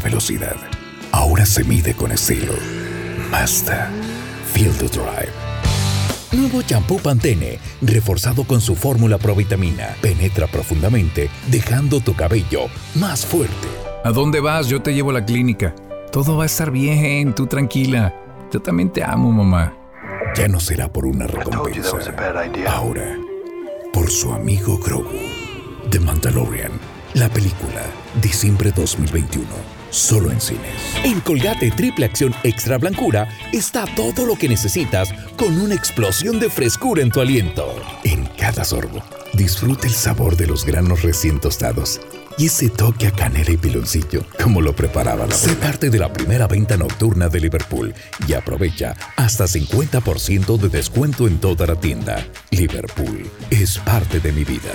la velocidad ahora se mide con estilo. Mazda. Feel the drive. Nuevo champú Pantene, reforzado con su fórmula provitamina, penetra profundamente, dejando tu cabello más fuerte. ¿A dónde vas? Yo te llevo a la clínica. Todo va a estar bien, tú tranquila. Yo también te amo, mamá. Ya no será por una recompensa. Ahora, por su amigo Grogu. The Mandalorian, la película, diciembre 2021 solo en cines. En Colgate Triple Acción Extra Blancura está todo lo que necesitas con una explosión de frescura en tu aliento. En cada sorbo, disfruta el sabor de los granos recién tostados y ese toque a canela y piloncillo, como lo preparaba la Sé parte de la primera venta nocturna de Liverpool y aprovecha hasta 50% de descuento en toda la tienda. Liverpool es parte de mi vida.